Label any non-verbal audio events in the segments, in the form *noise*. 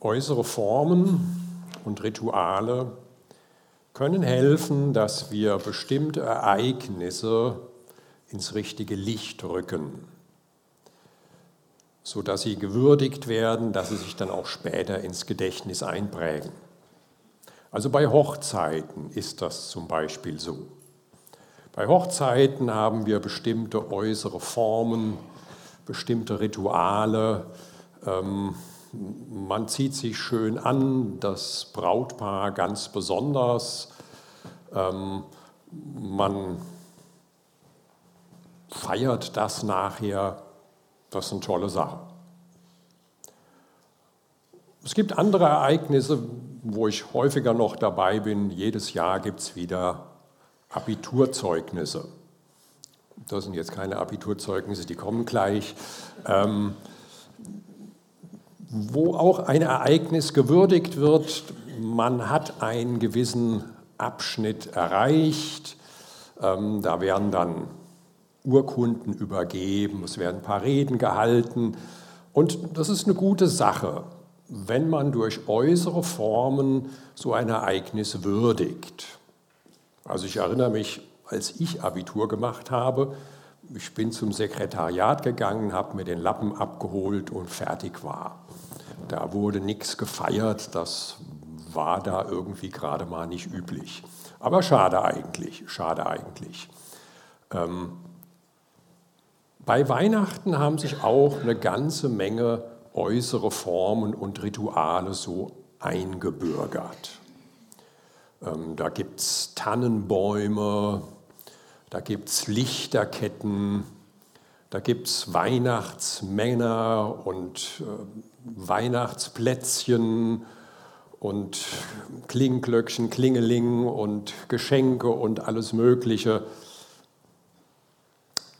Äußere Formen und Rituale können helfen, dass wir bestimmte Ereignisse ins richtige Licht rücken, sodass sie gewürdigt werden, dass sie sich dann auch später ins Gedächtnis einprägen. Also bei Hochzeiten ist das zum Beispiel so. Bei Hochzeiten haben wir bestimmte äußere Formen, bestimmte Rituale, ähm, man zieht sich schön an, das Brautpaar ganz besonders. Ähm, man feiert das nachher. Das ist eine tolle Sache. Es gibt andere Ereignisse, wo ich häufiger noch dabei bin. Jedes Jahr gibt es wieder Abiturzeugnisse. Das sind jetzt keine Abiturzeugnisse, die kommen gleich. Ähm, wo auch ein Ereignis gewürdigt wird, man hat einen gewissen Abschnitt erreicht, ähm, da werden dann Urkunden übergeben, es werden ein paar Reden gehalten und das ist eine gute Sache, wenn man durch äußere Formen so ein Ereignis würdigt. Also ich erinnere mich, als ich Abitur gemacht habe, ich bin zum Sekretariat gegangen, habe mir den Lappen abgeholt und fertig war. Da wurde nichts gefeiert, das war da irgendwie gerade mal nicht üblich. Aber schade eigentlich, schade eigentlich. Ähm, bei Weihnachten haben sich auch eine ganze Menge äußere Formen und Rituale so eingebürgert. Ähm, da gibt es Tannenbäume, da gibt es Lichterketten, da gibt es Weihnachtsmänner und äh, Weihnachtsplätzchen und Klingglöckchen, Klingeling und Geschenke und alles Mögliche.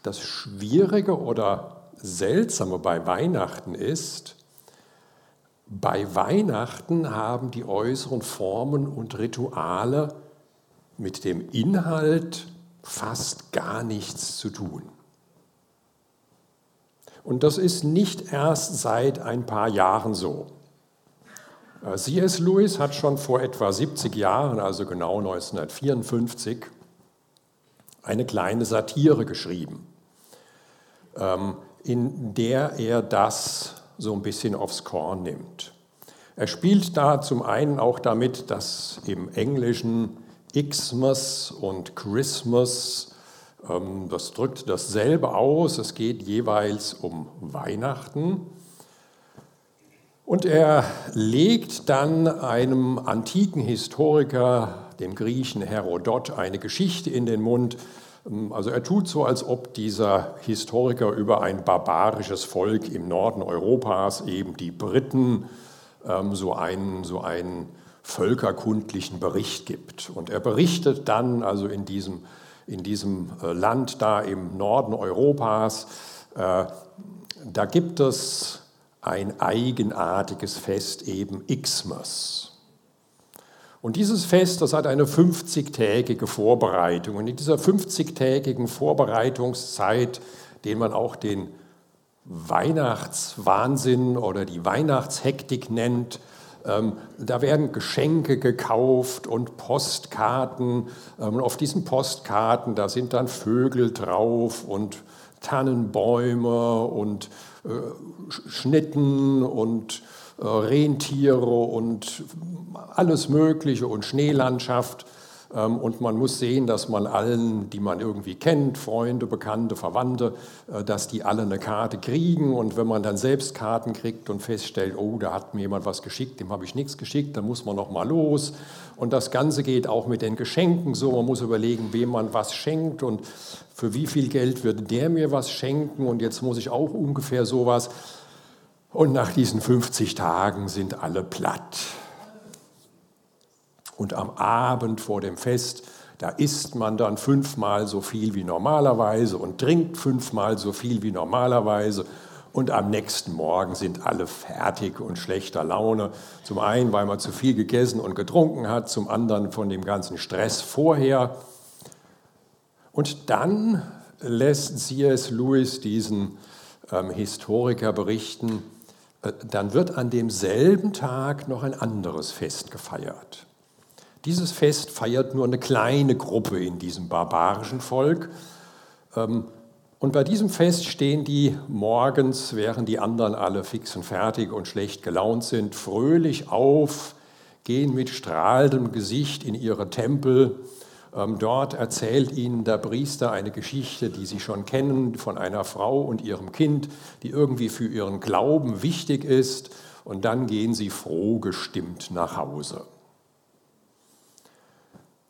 Das Schwierige oder Seltsame bei Weihnachten ist, bei Weihnachten haben die äußeren Formen und Rituale mit dem Inhalt fast gar nichts zu tun. Und das ist nicht erst seit ein paar Jahren so. Äh, C.S. Lewis hat schon vor etwa 70 Jahren, also genau 1954, eine kleine Satire geschrieben, ähm, in der er das so ein bisschen aufs Korn nimmt. Er spielt da zum einen auch damit, dass im Englischen Xmas und Christmas, das drückt dasselbe aus, es geht jeweils um Weihnachten. Und er legt dann einem antiken Historiker, dem Griechen Herodot, eine Geschichte in den Mund. Ähm, also er tut so, als ob dieser Historiker über ein barbarisches Volk im Norden Europas, eben die Briten, ähm, so einen, so einen völkerkundlichen Bericht gibt. Und er berichtet dann also in diesem, in diesem äh, Land da im Norden Europas, äh, da gibt es ein eigenartiges Fest, eben Xmas. Und dieses Fest, das hat eine 50-tägige Vorbereitung. Und in dieser 50-tägigen Vorbereitungszeit, den man auch den Weihnachtswahnsinn oder die Weihnachtshektik nennt, ähm, da werden Geschenke gekauft und Postkarten. Ähm, auf diesen Postkarten, da sind dann Vögel drauf und Tannenbäume und äh, Schnitten und äh, Rentiere und alles Mögliche und Schneelandschaft. Ähm, und man muss sehen, dass man allen, die man irgendwie kennt, Freunde, Bekannte, Verwandte, äh, dass die alle eine Karte kriegen. Und wenn man dann selbst Karten kriegt und feststellt, oh, da hat mir jemand was geschickt, dem habe ich nichts geschickt, dann muss man noch mal los. Und das Ganze geht auch mit den Geschenken so. Man muss überlegen, wem man was schenkt und für wie viel Geld wird der mir was schenken. Und jetzt muss ich auch ungefähr sowas. Und nach diesen 50 Tagen sind alle platt. Und am Abend vor dem Fest, da isst man dann fünfmal so viel wie normalerweise und trinkt fünfmal so viel wie normalerweise. Und am nächsten Morgen sind alle fertig und schlechter Laune. Zum einen, weil man zu viel gegessen und getrunken hat, zum anderen von dem ganzen Stress vorher. Und dann lässt C.S. Lewis diesen ähm, Historiker berichten, äh, dann wird an demselben Tag noch ein anderes Fest gefeiert. Dieses Fest feiert nur eine kleine Gruppe in diesem barbarischen Volk. Ähm, und bei diesem Fest stehen die morgens, während die anderen alle fix und fertig und schlecht gelaunt sind, fröhlich auf, gehen mit strahlendem Gesicht in ihre Tempel. Ähm, dort erzählt ihnen der Priester eine Geschichte, die sie schon kennen, von einer Frau und ihrem Kind, die irgendwie für ihren Glauben wichtig ist. Und dann gehen sie froh gestimmt nach Hause.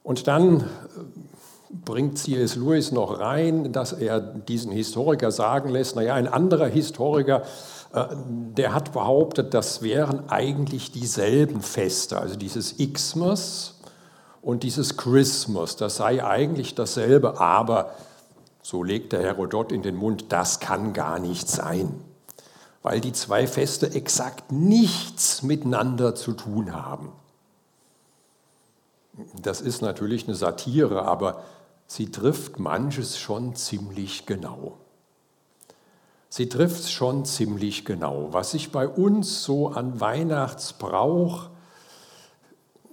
Und dann bringt C.S. Lewis noch rein, dass er diesen Historiker sagen lässt, naja, ein anderer Historiker, äh, der hat behauptet, das wären eigentlich dieselben Feste, also dieses Xmas und dieses Christmas, das sei eigentlich dasselbe, aber, so legt der Herodot in den Mund, das kann gar nicht sein, weil die zwei Feste exakt nichts miteinander zu tun haben. Das ist natürlich eine Satire, aber sie trifft manches schon ziemlich genau. Sie trifft schon ziemlich genau. Was sich bei uns so an Weihnachtsbrauch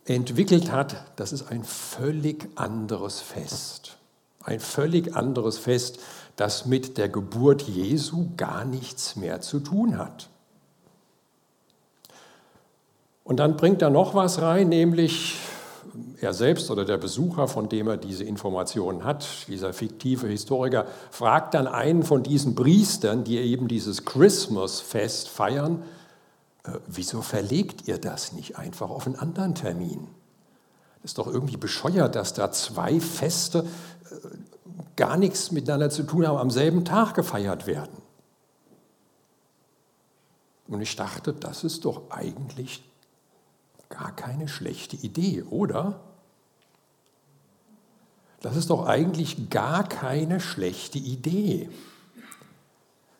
entwickelt hat, das ist ein völlig anderes Fest. Ein völlig anderes Fest, das mit der Geburt Jesu gar nichts mehr zu tun hat. Und dann bringt er noch was rein, nämlich er selbst oder der Besucher, von dem er diese Informationen hat, dieser fiktive Historiker, fragt dann einen von diesen Priestern, die eben dieses Christmas-Fest feiern, äh, wieso verlegt ihr das nicht einfach auf einen anderen Termin? Das ist doch irgendwie bescheuert, dass da zwei Feste äh, gar nichts miteinander zu tun haben, am selben Tag gefeiert werden. Und ich dachte, das ist doch eigentlich gar keine schlechte Idee, oder? Das ist doch eigentlich gar keine schlechte Idee,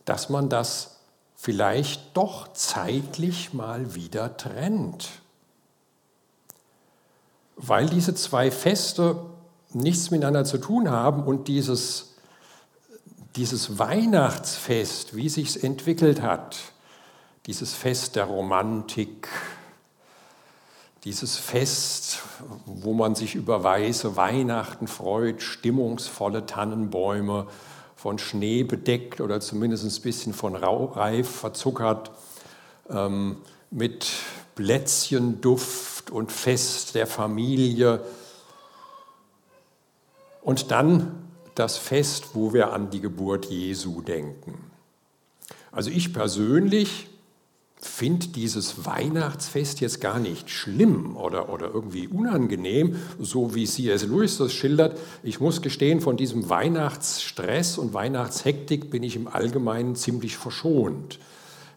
dass man das vielleicht doch zeitlich mal wieder trennt. Weil diese zwei Feste nichts miteinander zu tun haben und dieses, dieses Weihnachtsfest, wie sich es entwickelt hat, dieses Fest der Romantik, dieses Fest, wo man sich über weiße Weihnachten freut, stimmungsvolle Tannenbäume, von Schnee bedeckt oder zumindest ein bisschen von Reif verzuckert, ähm, mit Plätzchenduft und Fest der Familie. Und dann das Fest, wo wir an die Geburt Jesu denken. Also ich persönlich finde dieses Weihnachtsfest jetzt gar nicht schlimm oder, oder irgendwie unangenehm, so wie C.S. Lewis das schildert. Ich muss gestehen, von diesem Weihnachtsstress und Weihnachtshektik bin ich im Allgemeinen ziemlich verschont.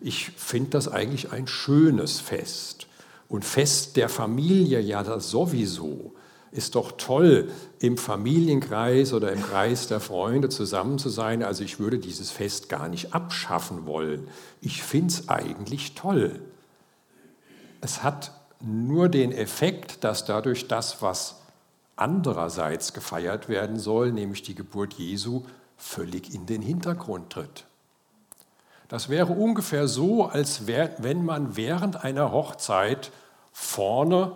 Ich finde das eigentlich ein schönes Fest. Und Fest der Familie ja das sowieso ist doch toll, im Familienkreis oder im Kreis der Freunde zusammen zu sein. Also ich würde dieses Fest gar nicht abschaffen wollen. Ich finde es eigentlich toll. Es hat nur den Effekt, dass dadurch das, was andererseits gefeiert werden soll, nämlich die Geburt Jesu, völlig in den Hintergrund tritt. Das wäre ungefähr so, als wär, wenn man während einer Hochzeit vorne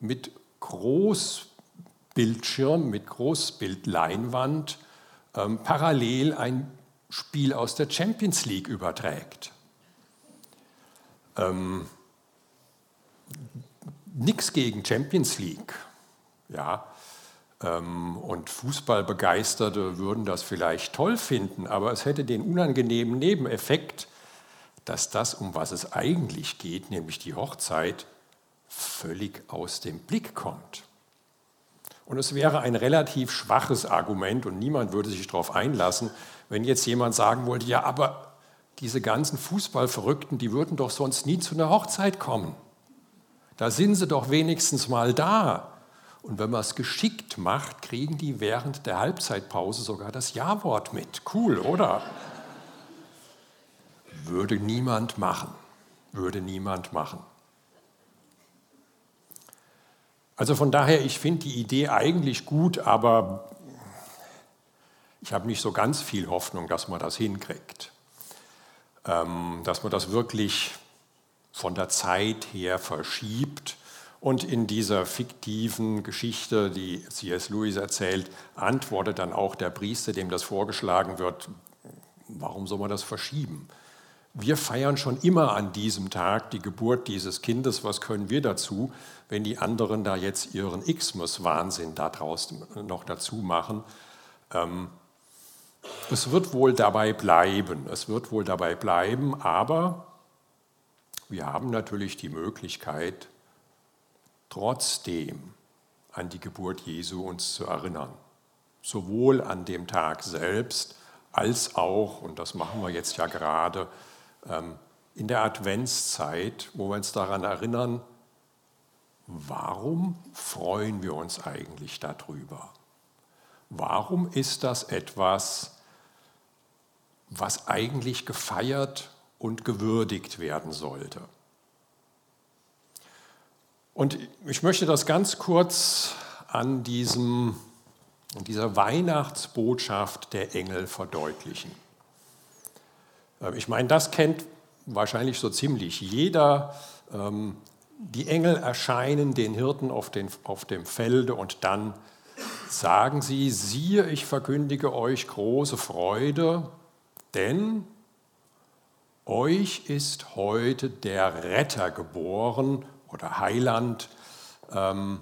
mit groß Bildschirm mit Großbildleinwand ähm, parallel ein Spiel aus der Champions League überträgt. Ähm, Nichts gegen Champions League. Ja, ähm, und Fußballbegeisterte würden das vielleicht toll finden, aber es hätte den unangenehmen Nebeneffekt, dass das, um was es eigentlich geht, nämlich die Hochzeit, völlig aus dem Blick kommt. Und es wäre ein relativ schwaches Argument und niemand würde sich darauf einlassen, wenn jetzt jemand sagen wollte, ja, aber diese ganzen Fußballverrückten, die würden doch sonst nie zu einer Hochzeit kommen. Da sind sie doch wenigstens mal da. Und wenn man es geschickt macht, kriegen die während der Halbzeitpause sogar das Ja-Wort mit. Cool, oder? Würde niemand machen. Würde niemand machen. Also von daher, ich finde die Idee eigentlich gut, aber ich habe nicht so ganz viel Hoffnung, dass man das hinkriegt. Ähm, dass man das wirklich von der Zeit her verschiebt. Und in dieser fiktiven Geschichte, die C.S. Lewis erzählt, antwortet dann auch der Priester, dem das vorgeschlagen wird, warum soll man das verschieben? Wir feiern schon immer an diesem Tag die Geburt dieses Kindes. Was können wir dazu, wenn die anderen da jetzt ihren Xmas-Wahnsinn daraus noch dazu machen? Ähm, es wird wohl dabei bleiben, es wird wohl dabei bleiben, aber wir haben natürlich die Möglichkeit, trotzdem an die Geburt Jesu uns zu erinnern. Sowohl an dem Tag selbst als auch, und das machen wir jetzt ja gerade, in der Adventszeit, wo wir uns daran erinnern, warum freuen wir uns eigentlich darüber? Warum ist das etwas, was eigentlich gefeiert und gewürdigt werden sollte? Und ich möchte das ganz kurz an diesem, dieser Weihnachtsbotschaft der Engel verdeutlichen. Ähm, ich meine, das kennt wahrscheinlich so ziemlich jeder. Ähm, die Engel erscheinen den Hirten auf, den, auf dem Felde und dann sagen sie, siehe, ich verkündige euch große Freude, denn euch ist heute der Retter geboren oder Heiland. Ähm,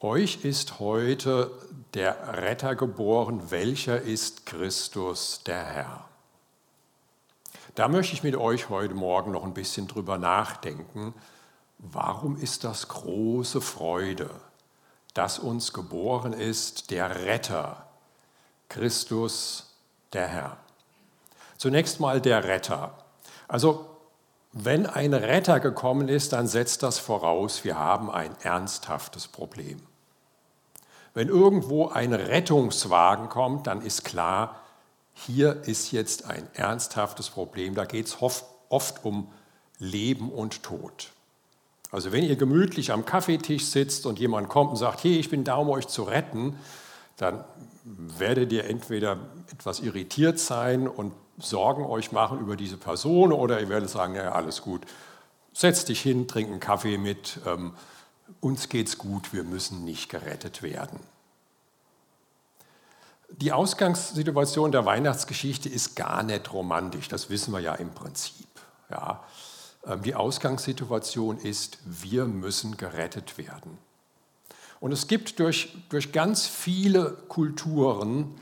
euch ist heute der Retter geboren, welcher ist Christus der Herr. Da möchte ich mit euch heute Morgen noch ein bisschen drüber nachdenken. Warum ist das große Freude? dass uns geboren ist der Retter, Christus der Herr. Zunächst mal der Retter. Also wenn ein Retter gekommen ist, dann setzt das voraus, wir haben ein ernsthaftes Problem. Wenn irgendwo ein Rettungswagen kommt, dann ist klar, hier ist jetzt ein ernsthaftes Problem. Da geht es oft um Leben und Tod. Also wenn ihr gemütlich am Kaffeetisch sitzt und jemand kommt und sagt, hey, ich bin da, um euch zu retten, dann werdet ihr entweder etwas irritiert sein und Sorgen euch machen über diese Person oder ihr werdet sagen, ja, alles gut, setz dich hin, trink einen Kaffee mit, ähm, uns geht's gut, wir müssen nicht gerettet werden. Die Ausgangssituation der Weihnachtsgeschichte ist gar nicht romantisch, das wissen wir ja im Prinzip. Ja. Ähm, die Ausgangssituation ist, wir müssen gerettet werden. Und es gibt durch, durch ganz viele Kulturen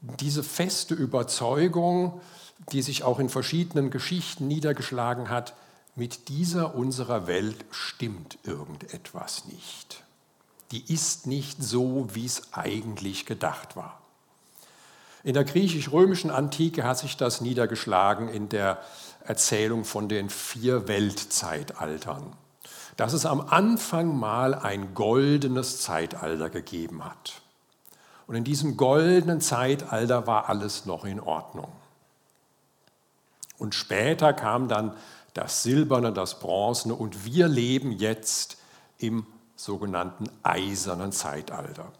diese feste Überzeugung, die sich auch in verschiedenen Geschichten niedergeschlagen hat, mit dieser unserer Welt stimmt irgendetwas nicht. Die ist nicht so, wie es eigentlich gedacht war. In der griechisch-römischen Antike hat sich das niedergeschlagen in der Erzählung von den vier Weltzeitaltern, dass es am Anfang mal ein goldenes Zeitalter gegeben hat. Und in diesem goldenen Zeitalter war alles noch in Ordnung. Und später kam dann das Silberne, das Bronzene und wir leben jetzt im sogenannten Eisernen Zeitalter.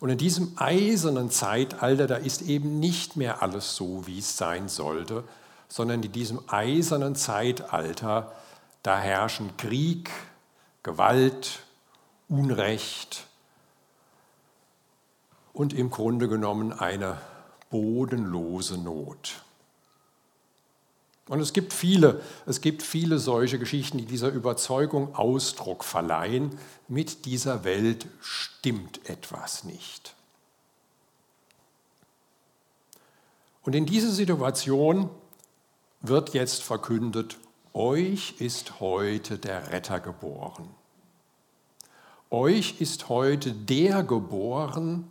Und in diesem eisernen Zeitalter, da ist eben nicht mehr alles so, wie es sein sollte, sondern in diesem eisernen Zeitalter, da herrschen Krieg, Gewalt, Unrecht und im Grunde genommen eine bodenlose Not. Und es gibt viele, es gibt viele solche Geschichten, die dieser Überzeugung Ausdruck verleihen, mit dieser Welt stimmt etwas nicht. Und in dieser Situation wird jetzt verkündet, euch ist heute der Retter geboren. Euch ist heute der geboren,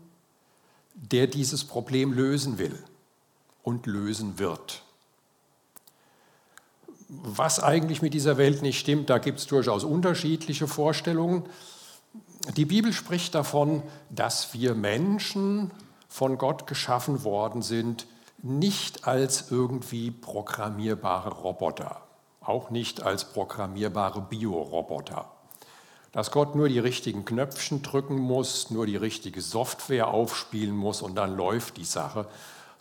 der dieses Problem lösen will und lösen wird. Was eigentlich mit dieser Welt nicht stimmt, da gibt es durchaus unterschiedliche Vorstellungen. Die Bibel spricht davon, dass wir Menschen von Gott geschaffen worden sind, nicht als irgendwie programmierbare Roboter, auch nicht als programmierbare Bioroboter. Dass Gott nur die richtigen Knöpfchen drücken muss, nur die richtige Software aufspielen muss und dann läuft die Sache,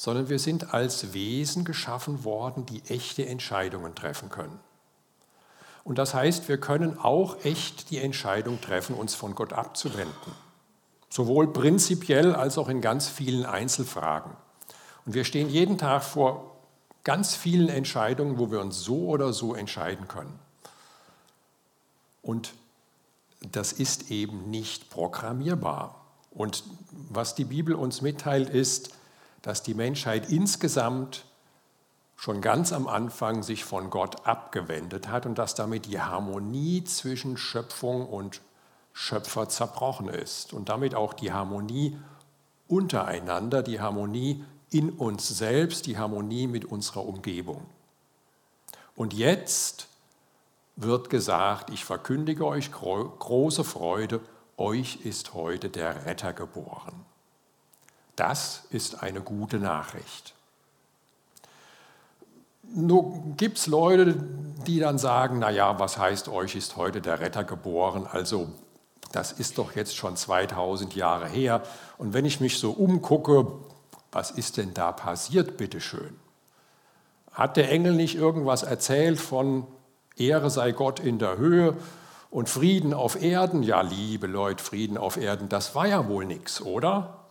sondern wir sind als Wesen geschaffen worden, die echte Entscheidungen treffen können. Und das heißt, wir können auch echt die Entscheidung treffen, uns von Gott abzuwenden. Sowohl prinzipiell als auch in ganz vielen Einzelfragen. Und wir stehen jeden Tag vor ganz vielen Entscheidungen, wo wir uns so oder so entscheiden können. Und das ist eben nicht programmierbar. Und was die Bibel uns mitteilt, ist, dass die Menschheit insgesamt schon ganz am Anfang sich von Gott abgewendet hat und dass damit die Harmonie zwischen Schöpfung und Schöpfer zerbrochen ist und damit auch die Harmonie untereinander, die Harmonie in uns selbst, die Harmonie mit unserer Umgebung. Und jetzt wird gesagt, ich verkündige euch große Freude, euch ist heute der Retter geboren. Das ist eine gute Nachricht. Nur gibt es Leute, die dann sagen, naja, was heißt, euch ist heute der Retter geboren? Also das ist doch jetzt schon 2000 Jahre her. Und wenn ich mich so umgucke, was ist denn da passiert, bitteschön? Hat der Engel nicht irgendwas erzählt von Ehre sei Gott in der Höhe und Frieden auf Erden? Ja, liebe Leute, Frieden auf Erden, das war ja wohl nichts, oder?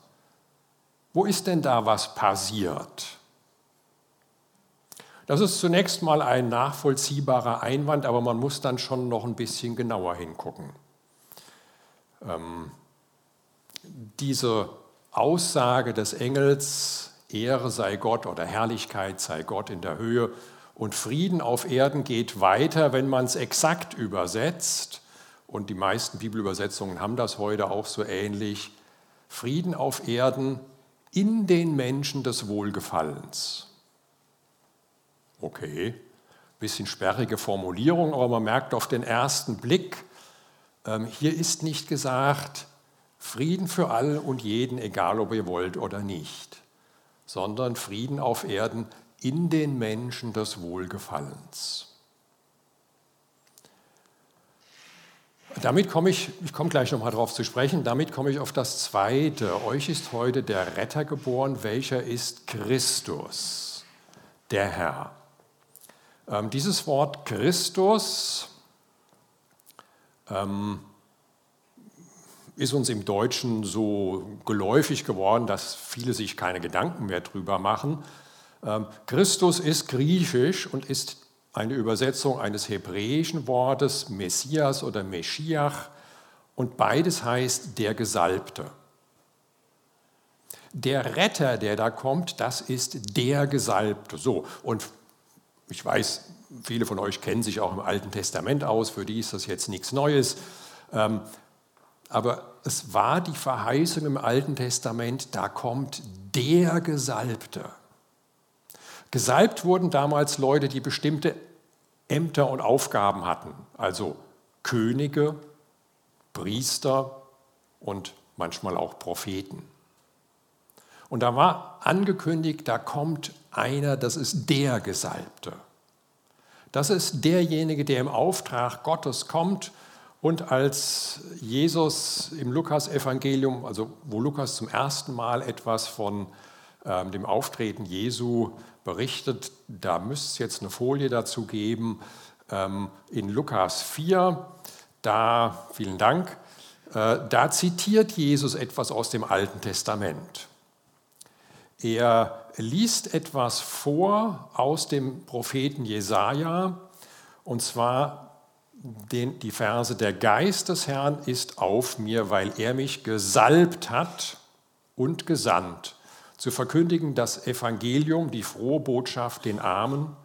Wo ist denn da was passiert? Das ist zunächst mal ein nachvollziehbarer Einwand, aber man muss dann schon noch ein bisschen genauer hingucken. Ähm, diese Aussage des Engels, Ehre sei Gott oder Herrlichkeit sei Gott in der Höhe und Frieden auf Erden geht weiter, wenn man es exakt übersetzt. Und die meisten Bibelübersetzungen haben das heute auch so ähnlich. Frieden auf Erden in den Menschen des Wohlgefallens. Okay, bisschen sperrige Formulierung, aber man merkt auf den ersten Blick, ähm, hier ist nicht gesagt, Frieden für alle und jeden, egal ob ihr wollt oder nicht, sondern Frieden auf Erden in den Menschen des Wohlgefallens. Damit komme ich, ich komme gleich nochmal darauf zu sprechen, damit komme ich auf das Zweite. Euch ist heute der Retter geboren, welcher ist Christus, der Herr. Ähm, dieses Wort Christus ähm, ist uns im Deutschen so geläufig geworden, dass viele sich keine Gedanken mehr drüber machen. Ähm, Christus ist griechisch und ist eine Übersetzung eines hebräischen Wortes, Messias oder Meschiach, und beides heißt der Gesalbte. Der Retter, der da kommt, das ist der Gesalbte. So, und ich weiß, viele von euch kennen sich auch im Alten Testament aus, für die ist das jetzt nichts Neues. Ähm, aber es war die Verheißung im Alten Testament, da kommt der Gesalbte. Gesalbt wurden damals Leute, die bestimmte Ämter und Aufgaben hatten, also Könige, Priester und manchmal auch Propheten. Und da war angekündigt, da kommt einer, das ist der Gesalbte. Das ist derjenige, der im Auftrag Gottes kommt und als Jesus im Lukas-Evangelium, also wo Lukas zum ersten Mal etwas von ähm, dem Auftreten Jesu berichtet. Da müsste es jetzt eine Folie dazu geben. Ähm, in Lukas 4, da, vielen Dank, äh, da zitiert Jesus etwas aus dem Alten Testament. Er liest etwas vor aus dem Propheten Jesaja, und zwar den, die Verse: Der Geist des Herrn ist auf mir, weil er mich gesalbt hat und gesandt zu verkündigen das Evangelium, die frohe Botschaft den Armen,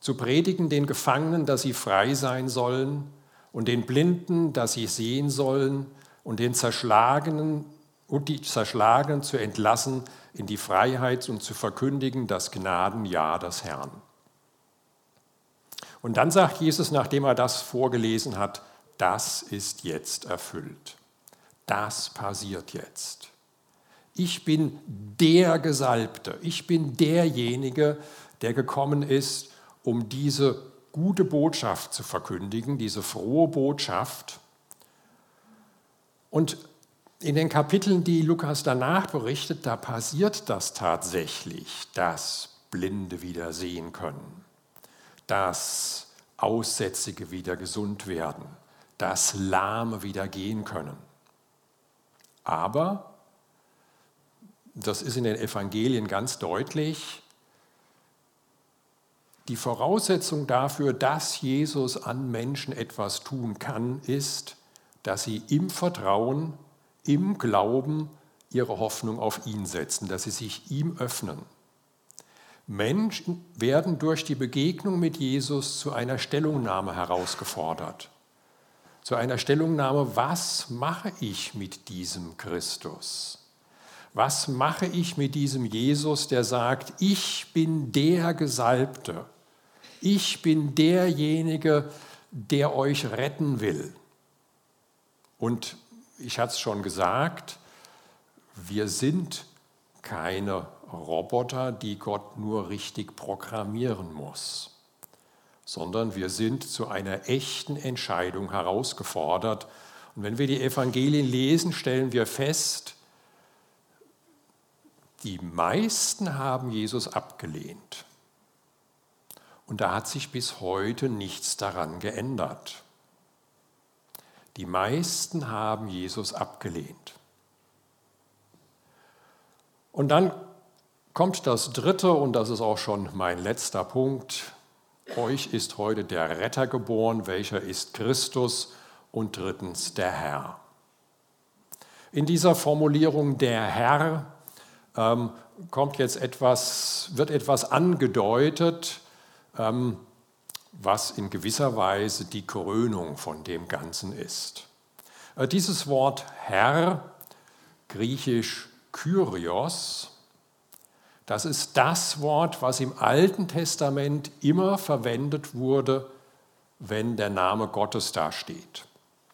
zu predigen den Gefangenen, dass sie frei sein sollen, und den Blinden, dass sie sehen sollen, und den Zerschlagenen und die Zerschlagenen zu entlassen in die Freiheit und zu verkündigen das Gnadenjahr des Herrn. Und dann sagt Jesus, nachdem er das vorgelesen hat, das ist jetzt erfüllt. Das passiert jetzt ich bin der Gesalbte, ich bin derjenige, der gekommen ist, um diese gute Botschaft zu verkündigen, diese frohe Botschaft. Und in den Kapiteln, die Lukas danach berichtet, da passiert das tatsächlich, dass Blinde wieder sehen können, dass Aussätzige wieder gesund werden, dass Lahme wieder gehen können. Aber, das ist in den Evangelien ganz deutlich, die Voraussetzung dafür, dass Jesus an Menschen etwas tun kann, ist, dass sie im Vertrauen, im Glauben ihre Hoffnung auf ihn setzen, dass sie sich ihm öffnen. Menschen werden durch die Begegnung mit Jesus zu einer Stellungnahme herausgefordert. Zu einer Stellungnahme, was mache ich mit diesem Christus? Was mache ich mit diesem Jesus, der sagt, ich bin der Gesalbte, ich bin derjenige, der euch retten will. Und ich hatte es schon gesagt, wir sind keine Roboter, die Gott nur richtig programmieren muss, sondern wir sind zu einer echten Entscheidung herausgefordert. Und wenn wir die Evangelien lesen, stellen wir fest, die meisten haben Jesus abgelehnt. Und da hat sich bis heute nichts daran geändert. Die meisten haben Jesus abgelehnt. Und dann kommt das dritte, und das ist auch schon mein letzter Punkt. Euch ist heute der Retter geboren, welcher ist Christus und drittens der Herr. In dieser Formulierung der Herr ähm, kommt jetzt etwas, wird etwas angedeutet, ähm, was in gewisser Weise die Krönung von dem Ganzen ist. Äh, dieses Wort Herr, griechisch Kyrios, das ist das Wort, was im Alten Testament immer verwendet wurde, wenn der Name Gottes dasteht.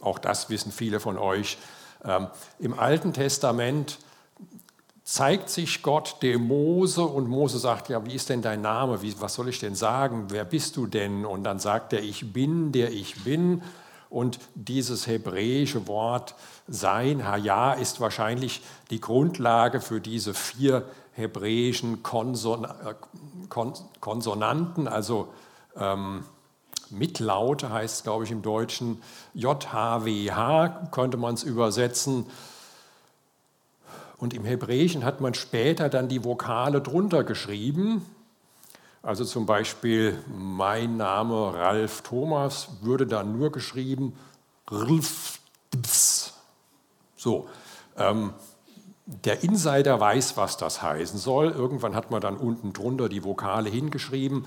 Auch das wissen viele von euch. Ähm, Im Alten Testament zeigt sich Gott dem Mose und Mose sagt, ja, wie ist denn dein Name? Wie, was soll ich denn sagen? Wer bist du denn? Und dann sagt er, ich bin, der ich bin. Und dieses hebräische Wort sein, Haya, ist wahrscheinlich die Grundlage für diese vier hebräischen Konson äh, Kon Konsonanten, also ähm, Mitlaute heißt es, glaube ich, im Deutschen. JHWH könnte man es übersetzen. Und im Hebräischen hat man später dann die Vokale drunter geschrieben. Also zum Beispiel mein Name Ralf Thomas würde dann nur geschrieben Ralf. So, ähm, der Insider weiß, was das heißen soll. Irgendwann hat man dann unten drunter die Vokale hingeschrieben.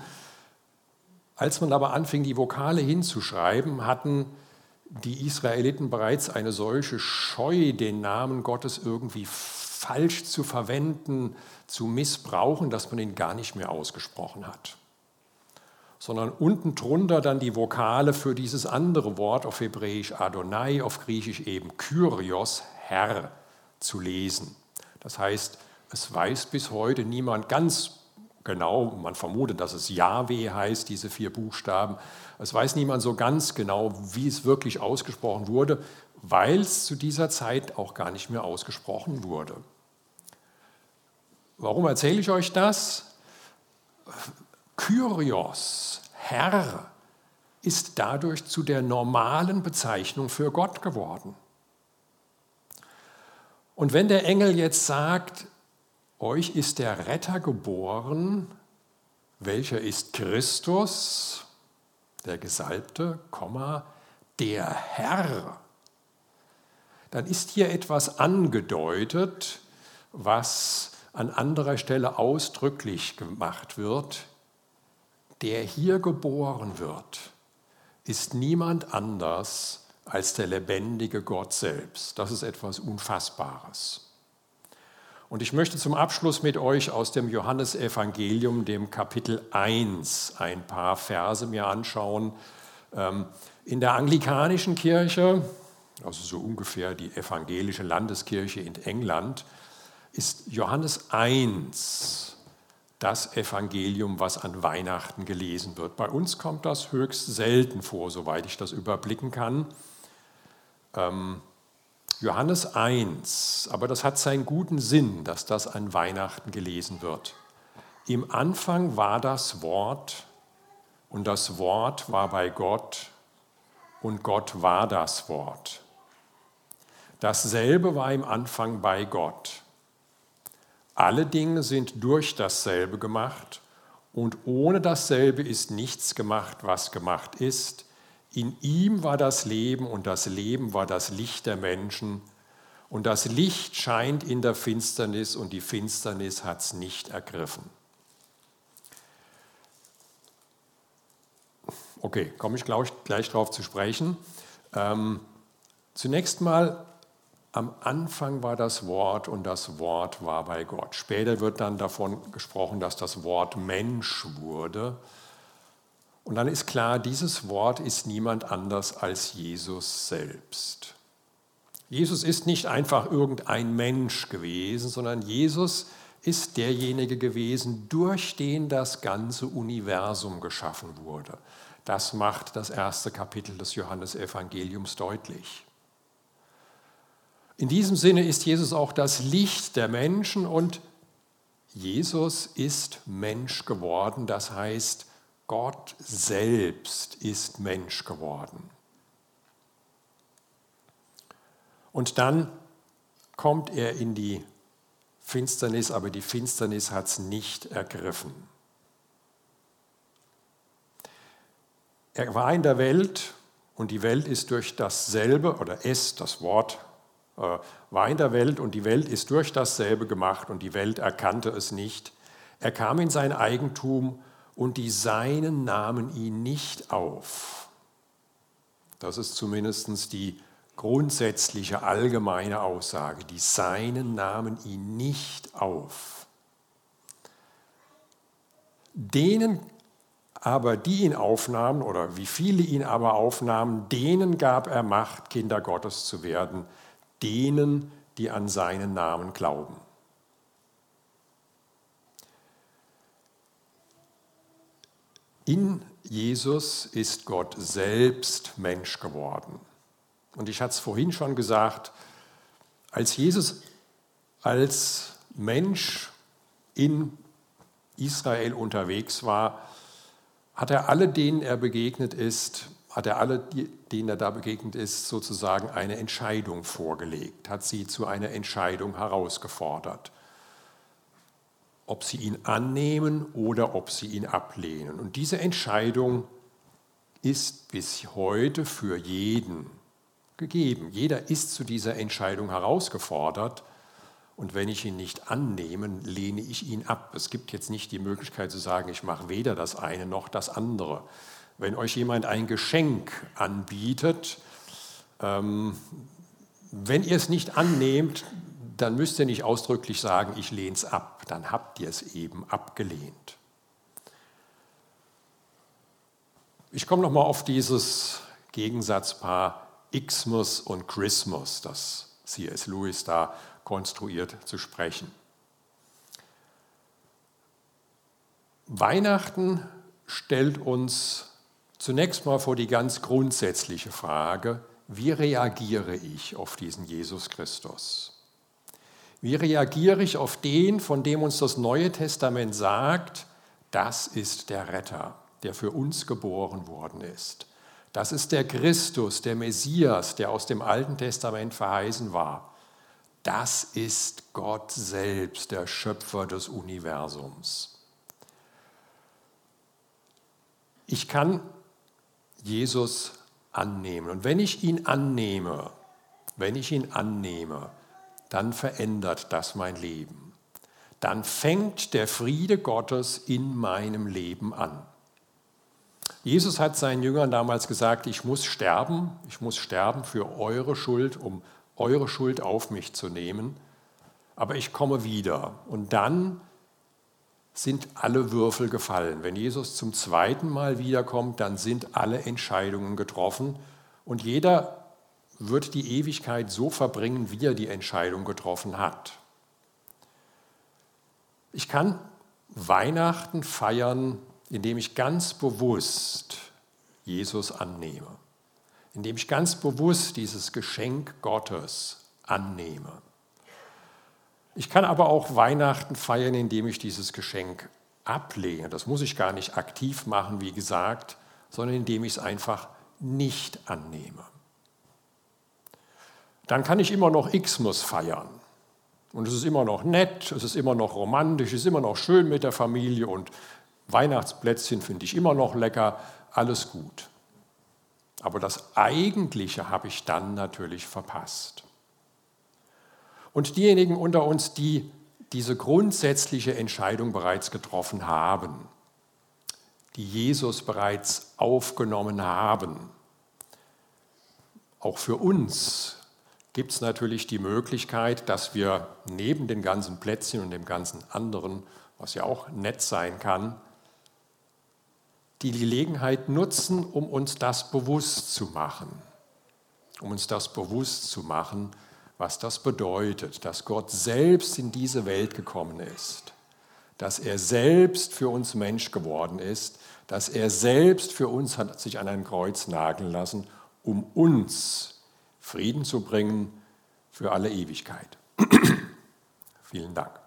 Als man aber anfing, die Vokale hinzuschreiben, hatten die Israeliten bereits eine solche Scheu, den Namen Gottes irgendwie falsch zu verwenden, zu missbrauchen, dass man ihn gar nicht mehr ausgesprochen hat. Sondern unten drunter dann die Vokale für dieses andere Wort auf Hebräisch Adonai, auf Griechisch eben Kyrios, Herr zu lesen. Das heißt, es weiß bis heute niemand ganz genau, man vermutet, dass es Yahweh heißt, diese vier Buchstaben. Es weiß niemand so ganz genau, wie es wirklich ausgesprochen wurde, weil es zu dieser Zeit auch gar nicht mehr ausgesprochen wurde. Warum erzähle ich euch das? Kyrios, Herr, ist dadurch zu der normalen Bezeichnung für Gott geworden. Und wenn der Engel jetzt sagt, euch ist der Retter geboren, welcher ist Christus, der Gesalbte, der Herr, dann ist hier etwas angedeutet, was an anderer Stelle ausdrücklich gemacht wird. Der hier geboren wird, ist niemand anders als der lebendige Gott selbst. Das ist etwas Unfassbares. Und ich möchte zum Abschluss mit euch aus dem Johannesevangelium, dem Kapitel 1, ein paar Verse mir anschauen. Ähm, in der anglikanischen Kirche, also so ungefähr die evangelische Landeskirche in England, ist Johannes 1 das Evangelium, was an Weihnachten gelesen wird. Bei uns kommt das höchst selten vor, soweit ich das überblicken kann. Ähm, Johannes 1, aber das hat seinen guten Sinn, dass das an Weihnachten gelesen wird. Im Anfang war das Wort und das Wort war bei Gott und Gott war das Wort. Dasselbe war im Anfang bei Gott. Alle Dinge sind durch dasselbe gemacht und ohne dasselbe ist nichts gemacht, was gemacht ist. In ihm war das Leben und das Leben war das Licht der Menschen. Und das Licht scheint in der Finsternis und die Finsternis hat es nicht ergriffen. Okay, komme ich gleich, gleich darauf zu sprechen. Ähm, zunächst mal, am Anfang war das Wort und das Wort war bei Gott. Später wird dann davon gesprochen, dass das Wort Mensch wurde. Und dann ist klar, dieses Wort ist niemand anders als Jesus selbst. Jesus ist nicht einfach irgendein Mensch gewesen, sondern Jesus ist derjenige gewesen, durch den das ganze Universum geschaffen wurde. Das macht das erste Kapitel des Johannesevangeliums deutlich. In diesem Sinne ist Jesus auch das Licht der Menschen und Jesus ist Mensch geworden, das heißt, Gott selbst ist Mensch geworden. Und dann kommt er in die Finsternis, aber die Finsternis hat es nicht ergriffen. Er war in der Welt und die Welt ist durch dasselbe, oder es, das Wort, war in der Welt und die Welt ist durch dasselbe gemacht und die Welt erkannte es nicht. Er kam in sein Eigentum und die Seinen nahmen ihn nicht auf. Das ist zumindest die grundsätzliche allgemeine Aussage. Die Seinen nahmen ihn nicht auf. Denen aber die ihn aufnahmen oder wie viele ihn aber aufnahmen, denen gab er Macht, Kinder Gottes zu werden, denen, die an seinen Namen glauben. In Jesus ist Gott selbst Mensch geworden. Und ich hatte es vorhin schon gesagt, als Jesus als Mensch in Israel unterwegs war, hat er alle, denen er begegnet ist, hat er alle, denen er da begegnet ist, sozusagen eine Entscheidung vorgelegt, hat sie zu einer Entscheidung herausgefordert, ob sie ihn annehmen oder ob sie ihn ablehnen. Und diese Entscheidung ist bis heute für jeden gegeben. Jeder ist zu dieser Entscheidung herausgefordert und wenn ich ihn nicht annehme, lehne ich ihn ab. Es gibt jetzt nicht die Möglichkeit zu sagen, ich mache weder das eine noch das andere. Wenn euch jemand ein Geschenk anbietet, ähm, wenn ihr es nicht annehmt, dann müsst ihr nicht ausdrücklich sagen, ich lehne es ab. Dann habt ihr es eben abgelehnt. Ich komme nochmal auf dieses Gegensatzpaar Xmas und Christmas, das C.S. Lewis da konstruiert zu sprechen. Weihnachten stellt uns zunächst mal vor die ganz grundsätzliche Frage, wie reagiere ich auf diesen Jesus Christus? Wie reagiere ich auf den, von dem uns das Neue Testament sagt, das ist der Retter, der für uns geboren worden ist. Das ist der Christus, der Messias, der aus dem Alten Testament verheißen war. Das ist Gott selbst, der Schöpfer des Universums. Ich kann Jesus annehmen. Und wenn ich ihn annehme, wenn ich ihn annehme, dann verändert das mein Leben. Dann fängt der Friede Gottes in meinem Leben an. Jesus hat seinen Jüngern damals gesagt, ich muss sterben, ich muss sterben für eure Schuld, um eure Schuld auf mich zu nehmen, aber ich komme wieder. Und dann sind alle Würfel gefallen. Wenn Jesus zum zweiten Mal wiederkommt, dann sind alle Entscheidungen getroffen und jeder wird die Ewigkeit so verbringen, wie er die Entscheidung getroffen hat. Ich kann Weihnachten feiern, indem ich ganz bewusst Jesus annehme indem ich ganz bewusst dieses Geschenk Gottes annehme. Ich kann aber auch Weihnachten feiern, indem ich dieses Geschenk ablehne, das muss ich gar nicht aktiv machen, wie gesagt, sondern indem ich es einfach nicht annehme. Dann kann ich immer noch Xmas feiern. Und es ist immer noch nett, es ist immer noch romantisch, es ist immer noch schön mit der Familie und Weihnachtsplätzchen finde ich immer noch lecker, alles gut. Aber das Eigentliche habe ich dann natürlich verpasst. Und diejenigen unter uns, die diese grundsätzliche Entscheidung bereits getroffen haben, die Jesus bereits aufgenommen haben, auch für uns gibt es natürlich die Möglichkeit, dass wir neben den ganzen Plätzchen und dem ganzen anderen, was ja auch nett sein kann, die Gelegenheit nutzen, um uns das bewusst zu machen. Um uns das bewusst zu machen, was das bedeutet, dass Gott selbst in diese Welt gekommen ist, dass er selbst für uns Mensch geworden ist, dass er selbst für uns hat sich an ein Kreuz nageln lassen, um uns Frieden zu bringen für alle Ewigkeit. *clears throat* Vielen Dank.